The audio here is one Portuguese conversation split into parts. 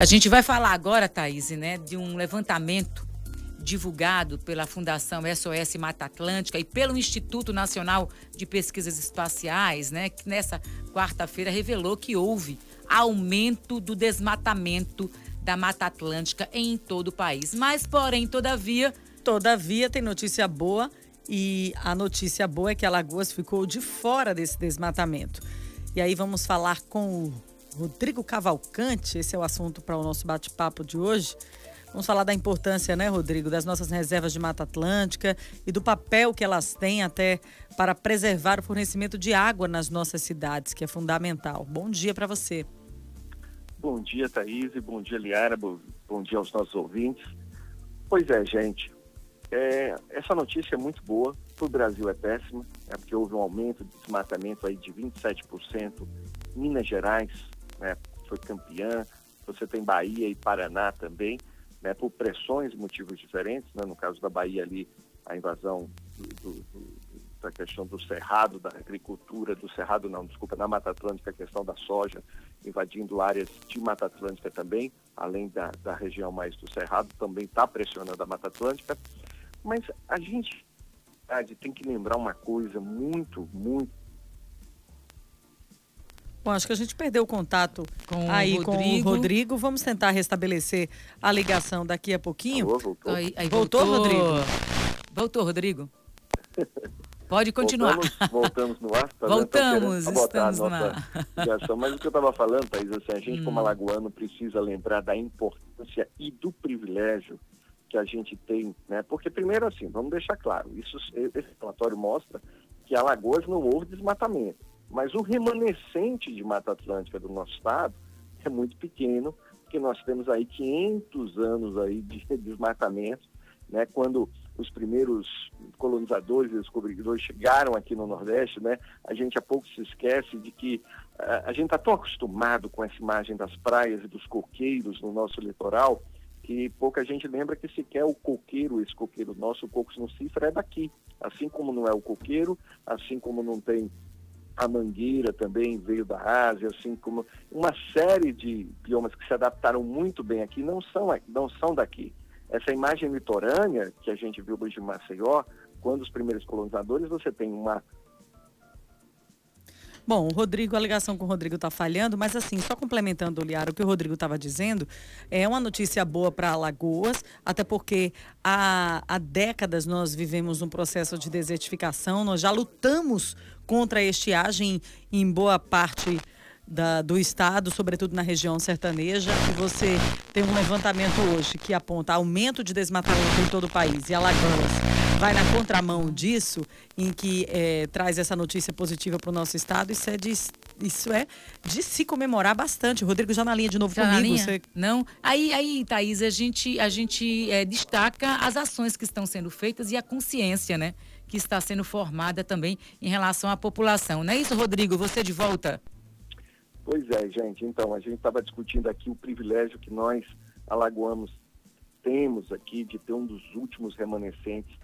A gente vai falar agora, Thaís, né, de um levantamento divulgado pela Fundação SOS Mata Atlântica e pelo Instituto Nacional de Pesquisas Espaciais, né, que nessa quarta-feira revelou que houve aumento do desmatamento da Mata Atlântica em todo o país. Mas, porém, todavia. Todavia, tem notícia boa e a notícia boa é que Alagoas ficou de fora desse desmatamento. E aí vamos falar com o Rodrigo Cavalcante, esse é o assunto para o nosso bate-papo de hoje. Vamos falar da importância, né, Rodrigo, das nossas reservas de Mata Atlântica e do papel que elas têm até para preservar o fornecimento de água nas nossas cidades, que é fundamental. Bom dia para você. Bom dia, Thaís, bom dia, Liara, bom, dia aos nossos ouvintes. Pois é, gente, é, essa notícia é muito boa, para o Brasil é péssima, é porque houve um aumento de desmatamento aí de 27%, Minas Gerais né, foi campeã, você tem Bahia e Paraná também, né, por pressões e motivos diferentes, né, no caso da Bahia ali, a invasão do, do, do, da questão do cerrado, da agricultura, do cerrado não, desculpa, na Mata Atlântica, a questão da soja, invadindo áreas de Mata Atlântica também, além da, da região mais do cerrado, também está pressionando a Mata Atlântica, mas a gente tem que lembrar uma coisa muito, muito Bom, acho que a gente perdeu o contato com aí o com o Rodrigo. Vamos tentar restabelecer a ligação daqui a pouquinho. Alô, voltou. Aí, aí voltou, voltou, Rodrigo? Voltou, Rodrigo. Pode continuar. Voltamos, voltamos no ar. Tá voltamos, tá estamos no ar. Ligação. Mas o que eu estava falando, Thaís, assim, a gente hum. como alagoano precisa lembrar da importância e do privilégio que a gente tem, né? Porque primeiro assim, vamos deixar claro, isso, esse relatório mostra que Alagoas não houve desmatamento. Mas o remanescente de Mata Atlântica do nosso estado é muito pequeno, porque nós temos aí 500 anos aí de desmatamento, né? Quando os primeiros colonizadores e descobridores chegaram aqui no Nordeste, né? A gente há pouco se esquece de que uh, a gente está tão acostumado com essa imagem das praias e dos coqueiros no nosso litoral, que pouca gente lembra que sequer o coqueiro, esse coqueiro nosso, o Cocos no Cifra, é daqui. Assim como não é o coqueiro, assim como não tem a mangueira também veio da Ásia, assim como uma série de biomas que se adaptaram muito bem aqui não são, não são daqui. Essa imagem litorânea que a gente viu hoje em Maceió, quando os primeiros colonizadores, você tem uma Bom, o Rodrigo, a ligação com o Rodrigo está falhando, mas assim, só complementando, Liara, o que o Rodrigo estava dizendo, é uma notícia boa para Alagoas, até porque há, há décadas nós vivemos um processo de desertificação, nós já lutamos contra a estiagem em boa parte da, do estado, sobretudo na região sertaneja, e você tem um levantamento hoje que aponta aumento de desmatamento em todo o país e Alagoas vai na contramão disso, em que é, traz essa notícia positiva para o nosso estado, isso é de, isso é de se comemorar bastante. Rodrigo já na linha de novo já comigo. Você... Não. Aí, aí, Thaís, a gente, a gente é, destaca as ações que estão sendo feitas e a consciência, né? Que está sendo formada também em relação à população. Não é isso, Rodrigo? Você de volta? Pois é, gente. Então, a gente estava discutindo aqui o privilégio que nós, alagoanos, temos aqui de ter um dos últimos remanescentes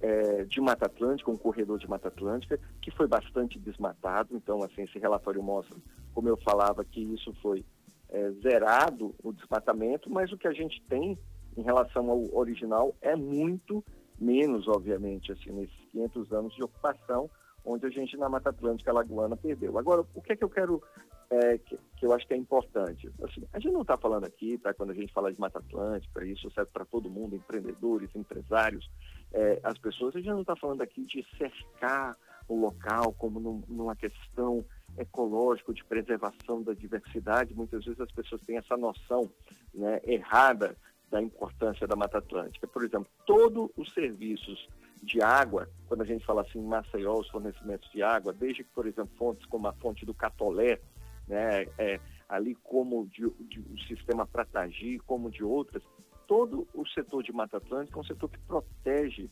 é, de Mata Atlântica, um corredor de Mata Atlântica, que foi bastante desmatado. Então, assim, esse relatório mostra, como eu falava, que isso foi é, zerado o desmatamento, mas o que a gente tem em relação ao original é muito menos, obviamente, assim, nesses 500 anos de ocupação, onde a gente na Mata Atlântica Lagoana perdeu. Agora, o que é que eu quero, é, que, que, eu acho que é importante? Assim, a gente não está falando aqui, tá, quando a gente fala de Mata Atlântica, isso serve para todo mundo, empreendedores, empresários, é, as pessoas, a gente não está falando aqui de cercar o local como num, numa questão ecológica, de preservação da diversidade. Muitas vezes as pessoas têm essa noção né, errada da importância da Mata Atlântica. Por exemplo, todos os serviços de água, quando a gente fala assim Maceió, os fornecimentos de água, desde que, por exemplo, fontes como a fonte do Catolé, né, é, ali como de, de, o sistema Pratagi, como de outras, todo o setor de Mata Atlântica é um setor que protege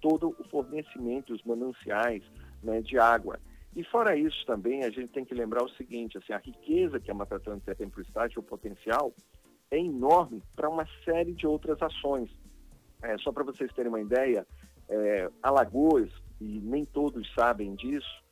todo o fornecimento, os mananciais né, de água. E fora isso também, a gente tem que lembrar o seguinte, assim, a riqueza que a Mata Atlântica tem para o estado, o potencial, é enorme para uma série de outras ações. É, só para vocês terem uma ideia, é, Alagoas, e nem todos sabem disso,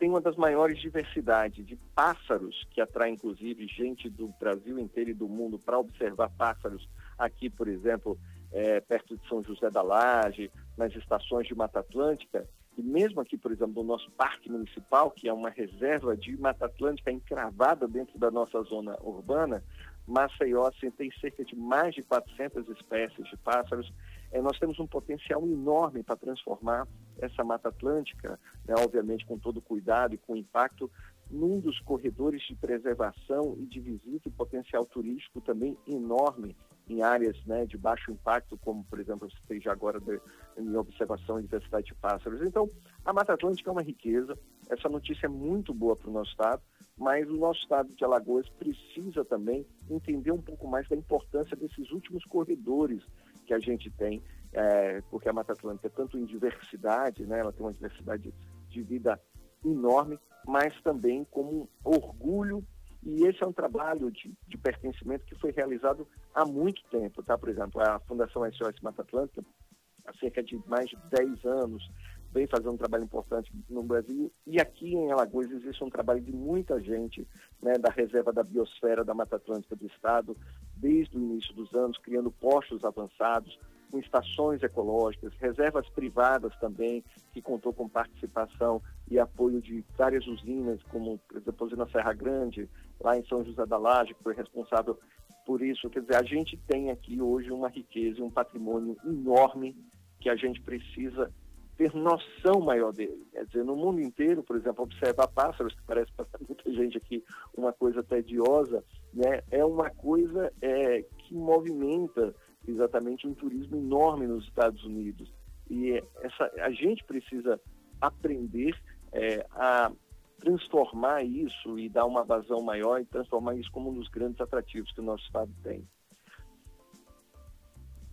tem uma das maiores diversidades de pássaros, que atrai inclusive gente do Brasil inteiro e do mundo para observar pássaros aqui, por exemplo, é, perto de São José da Laje, nas estações de Mata Atlântica, e mesmo aqui, por exemplo, no nosso parque municipal, que é uma reserva de Mata Atlântica encravada dentro da nossa zona urbana, Maceió assim, tem cerca de mais de 400 espécies de pássaros. É, nós temos um potencial enorme para transformar essa Mata Atlântica, né, obviamente com todo cuidado e com impacto, num dos corredores de preservação e de visita e potencial turístico também enorme em áreas né, de baixo impacto, como, por exemplo, eu esteja agora de, em observação e diversidade de pássaros. Então, a Mata Atlântica é uma riqueza, essa notícia é muito boa para o nosso estado, mas o nosso estado de Alagoas precisa também entender um pouco mais da importância desses últimos corredores que a gente tem, é, porque a Mata Atlântica é tanto em diversidade, né, ela tem uma diversidade de vida enorme, mas também como um orgulho e esse é um trabalho de, de, pertencimento que foi realizado há muito tempo, tá? Por exemplo, a Fundação SOS Mata Atlântica, há cerca de mais de 10 anos, vem fazendo um trabalho importante no Brasil. E aqui em Alagoas existe um trabalho de muita gente, né, da Reserva da Biosfera da Mata Atlântica do Estado, desde o início dos anos, criando postos avançados, com estações ecológicas, reservas privadas também, que contou com participação e apoio de várias usinas, como, por exemplo, a usina Serra Grande, lá em São José da Laje, que foi responsável por isso. Quer dizer, a gente tem aqui hoje uma riqueza e um patrimônio enorme que a gente precisa ter noção maior dele. Quer dizer, no mundo inteiro, por exemplo, observar pássaros, que parece para muita gente aqui uma coisa tediosa, né? é uma coisa é, que movimenta exatamente um turismo enorme nos Estados Unidos. E essa, a gente precisa aprender é, a transformar isso e dar uma vazão maior e transformar isso como um dos grandes atrativos que o nosso Estado tem.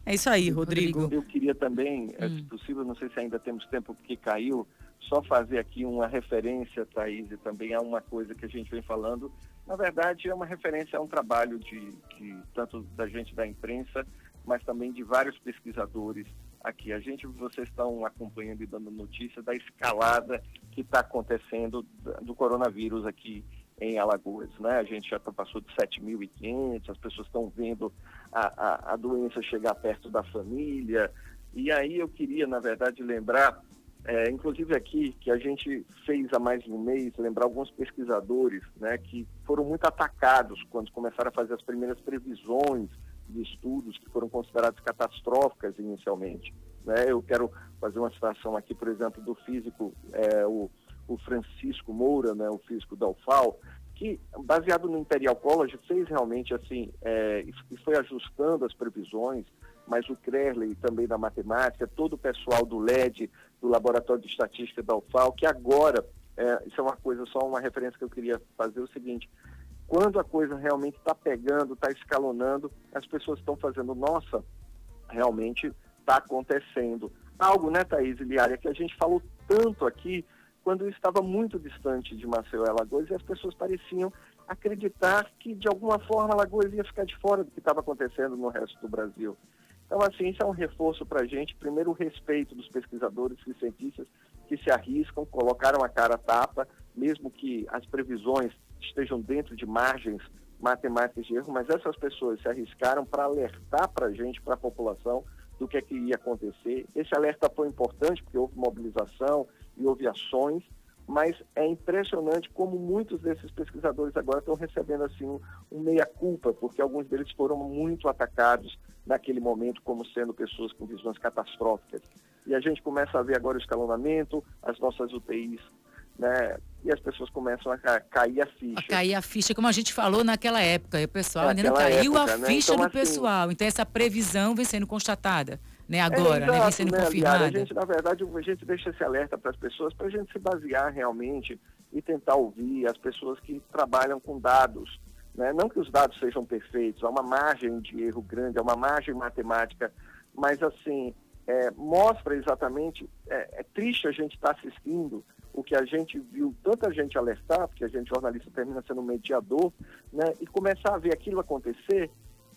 É isso aí, Rodrigo. Eu queria também, é, hum. se possível, não sei se ainda temos tempo porque caiu, só fazer aqui uma referência, Thaís, e também a uma coisa que a gente vem falando. Na verdade, é uma referência a um trabalho de, de tanto da gente da imprensa, mas também de vários pesquisadores aqui. A gente, vocês estão acompanhando e dando notícia da escalada que está acontecendo do coronavírus aqui em Alagoas, né? A gente já passou de 7.500, as pessoas estão vendo a, a, a doença chegar perto da família. E aí eu queria, na verdade, lembrar, é, inclusive aqui, que a gente fez há mais de um mês, lembrar alguns pesquisadores, né, que foram muito atacados quando começaram a fazer as primeiras previsões de estudos que foram consideradas catastróficas inicialmente. Né? Eu quero fazer uma citação aqui, por exemplo, do físico, é, o, o, Francisco Moura, né, o físico da UFAL, que, baseado no Imperial College, fez realmente assim, é, e foi ajustando as previsões, mas o Crerley também da matemática, todo o pessoal do LED, do Laboratório de Estatística da UFAL, que agora, é, isso é uma coisa, só uma referência que eu queria fazer, é o seguinte, quando a coisa realmente está pegando, está escalonando, as pessoas estão fazendo, nossa, realmente está acontecendo. Algo, né, Thaís Iliária, que a gente falou tanto aqui, quando estava muito distante de Maceió e Alagoas, e as pessoas pareciam acreditar que, de alguma forma, Alagoas ia ficar de fora do que estava acontecendo no resto do Brasil. Então, assim, isso é um reforço para a gente. Primeiro, o respeito dos pesquisadores e cientistas que se arriscam, colocaram a cara a tapa, mesmo que as previsões estejam dentro de margens matemáticas de erro, mas essas pessoas se arriscaram para alertar para a gente, para a população, do que, é que ia acontecer. Esse alerta foi importante porque houve mobilização e houve ações, mas é impressionante como muitos desses pesquisadores agora estão recebendo assim um, um meia-culpa, porque alguns deles foram muito atacados naquele momento como sendo pessoas com visões catastróficas. E a gente começa a ver agora o escalonamento, as nossas UTIs né? E as pessoas começam a cair a ficha. A cair a ficha, como a gente falou naquela época. O pessoal ainda não caiu época, a né? ficha então, do assim, pessoal. Então essa previsão vem sendo constatada, né? Agora, é, exato, né? Vem sendo né, confirmada. a gente, na verdade, a gente deixa esse alerta para as pessoas, para a gente se basear realmente e tentar ouvir as pessoas que trabalham com dados. Né? Não que os dados sejam perfeitos, há uma margem de erro grande, há uma margem matemática, mas assim, é, mostra exatamente, é, é triste a gente estar tá assistindo o que a gente viu tanta gente alertar, porque a gente jornalista termina sendo mediador, né, e começar a ver aquilo acontecer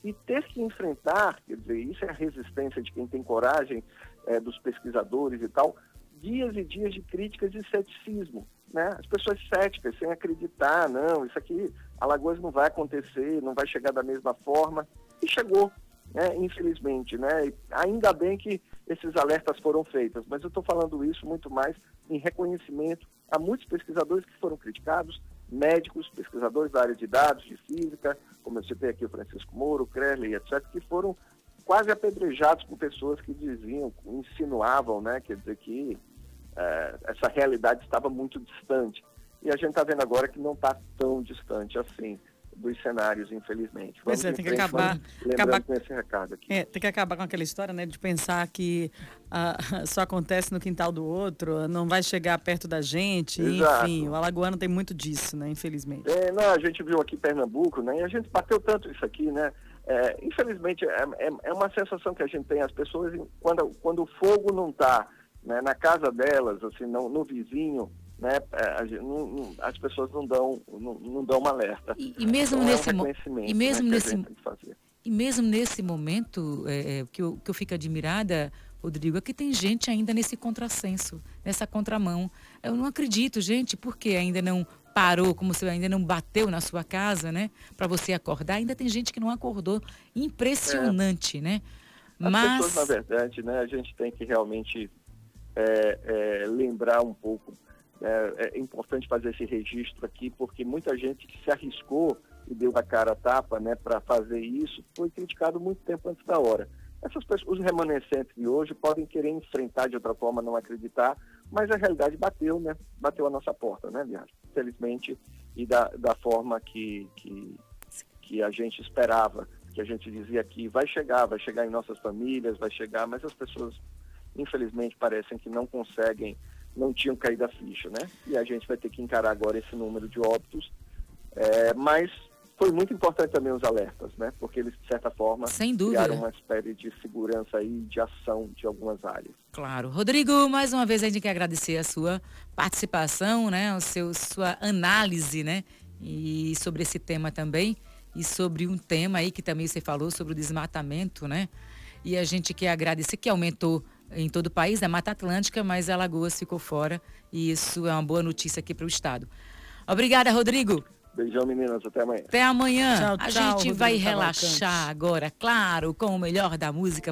e ter que enfrentar, quer dizer, isso é a resistência de quem tem coragem, é, dos pesquisadores e tal, dias e dias de críticas e ceticismo. né? As pessoas céticas, sem acreditar, não, isso aqui, Alagoas não vai acontecer, não vai chegar da mesma forma. E chegou, né? infelizmente, né? E ainda bem que esses alertas foram feitos, mas eu estou falando isso muito mais em reconhecimento a muitos pesquisadores que foram criticados, médicos, pesquisadores da área de dados, de física, como eu citei aqui o Francisco Moro, o etc., que foram quase apedrejados por pessoas que diziam, insinuavam, né, quer dizer que é, essa realidade estava muito distante. E a gente está vendo agora que não está tão distante assim dos cenários, infelizmente. Vamos pois é, tem que acabar, acabar com esse recado aqui. É, tem que acabar com aquela história, né, de pensar que uh, só acontece no quintal do outro, não vai chegar perto da gente, Exato. enfim, o alagoano tem muito disso, né, infelizmente. É, não, a gente viu aqui Pernambuco, né, e a gente bateu tanto isso aqui, né, é, infelizmente é, é, é, uma sensação que a gente tem, as pessoas, quando, quando o fogo não está né, na casa delas, assim, no, no vizinho, né, é, não, as pessoas não dão, não, não dão uma alerta. E, e mesmo então, nesse é um e mesmo né, nesse e mesmo nesse momento é, é, que, eu, que eu fico admirada, Rodrigo, é que tem gente ainda nesse contrassenso, nessa contramão. Eu não acredito, gente, porque ainda não parou, como se ainda não bateu na sua casa, né? Para você acordar, ainda tem gente que não acordou. Impressionante, é. né? As Mas... pessoas, na verdade, né, a gente tem que realmente é, é, lembrar um pouco. É, é, importante fazer esse registro aqui, porque muita gente que se arriscou e deu a cara a tapa né, para fazer isso foi criticado muito tempo antes da hora. Essas pessoas, os remanescentes de hoje podem querer enfrentar de outra forma, não acreditar, mas a realidade bateu, né? Bateu a nossa porta, né, viagem? Infelizmente, e da, da forma que, que, que a gente esperava, que a gente dizia que vai chegar, vai chegar em nossas famílias, vai chegar, mas as pessoas infelizmente parecem que não conseguem, não tinham caído a ficha, né? E a gente vai ter que encarar agora esse número de óbitos, é, mas foi muito importante também os alertas, né? Porque eles, de certa forma, Sem dúvida. criaram uma espécie de segurança e de ação de algumas áreas. Claro. Rodrigo, mais uma vez a gente quer agradecer a sua participação, né? O seu, sua análise, né? E sobre esse tema também. E sobre um tema aí que também você falou sobre o desmatamento, né? E a gente quer agradecer que aumentou em todo o país, né? Mata Atlântica, mas Alagoas ficou fora e isso é uma boa notícia aqui para o Estado. Obrigada, Rodrigo. Beijão, meninas. Até amanhã. Até amanhã. Tchau, a gente Rodrigo vai relaxar agora, claro, com o melhor da música